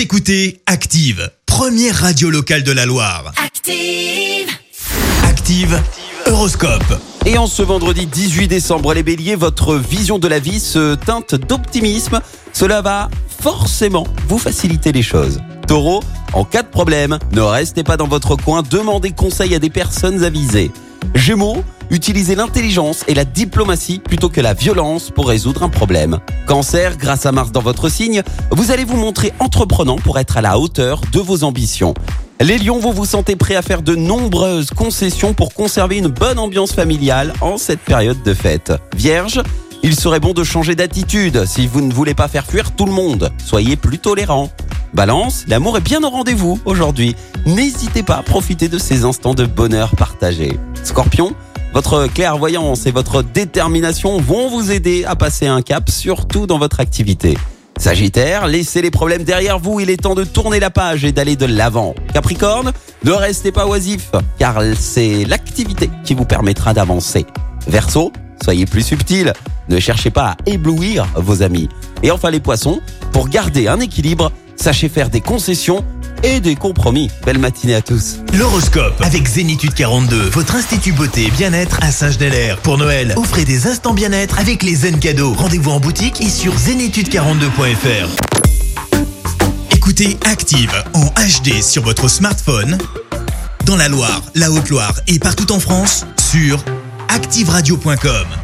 Vous écoutez Active, première radio locale de la Loire. Active. Active, Horoscope. Et en ce vendredi 18 décembre, les béliers, votre vision de la vie se teinte d'optimisme. Cela va forcément vous faciliter les choses. Taureau, en cas de problème, ne restez pas dans votre coin, demandez conseil à des personnes avisées. Gémeaux, utilisez l'intelligence et la diplomatie plutôt que la violence pour résoudre un problème. Cancer, grâce à Mars dans votre signe, vous allez vous montrer entreprenant pour être à la hauteur de vos ambitions. Les lions, vous vous sentez prêt à faire de nombreuses concessions pour conserver une bonne ambiance familiale en cette période de fête. Vierge, il serait bon de changer d'attitude si vous ne voulez pas faire fuir tout le monde. Soyez plus tolérant. Balance, l'amour est bien au rendez-vous aujourd'hui. N'hésitez pas à profiter de ces instants de bonheur partagés. Scorpion, votre clairvoyance et votre détermination vont vous aider à passer un cap, surtout dans votre activité. Sagittaire, laissez les problèmes derrière vous, il est temps de tourner la page et d'aller de l'avant. Capricorne, ne restez pas oisif, car c'est l'activité qui vous permettra d'avancer. Verseau, soyez plus subtil, ne cherchez pas à éblouir vos amis. Et enfin les poissons, pour garder un équilibre, sachez faire des concessions et des compromis. Belle matinée à tous. L'horoscope avec Zénitude 42, votre institut beauté et bien-être à Saint-Genélaire. Pour Noël, offrez des instants bien-être avec les zen cadeaux. Rendez-vous en boutique et sur zénitude42.fr. Écoutez Active en HD sur votre smartphone, dans la Loire, la Haute-Loire et partout en France, sur activeradio.com.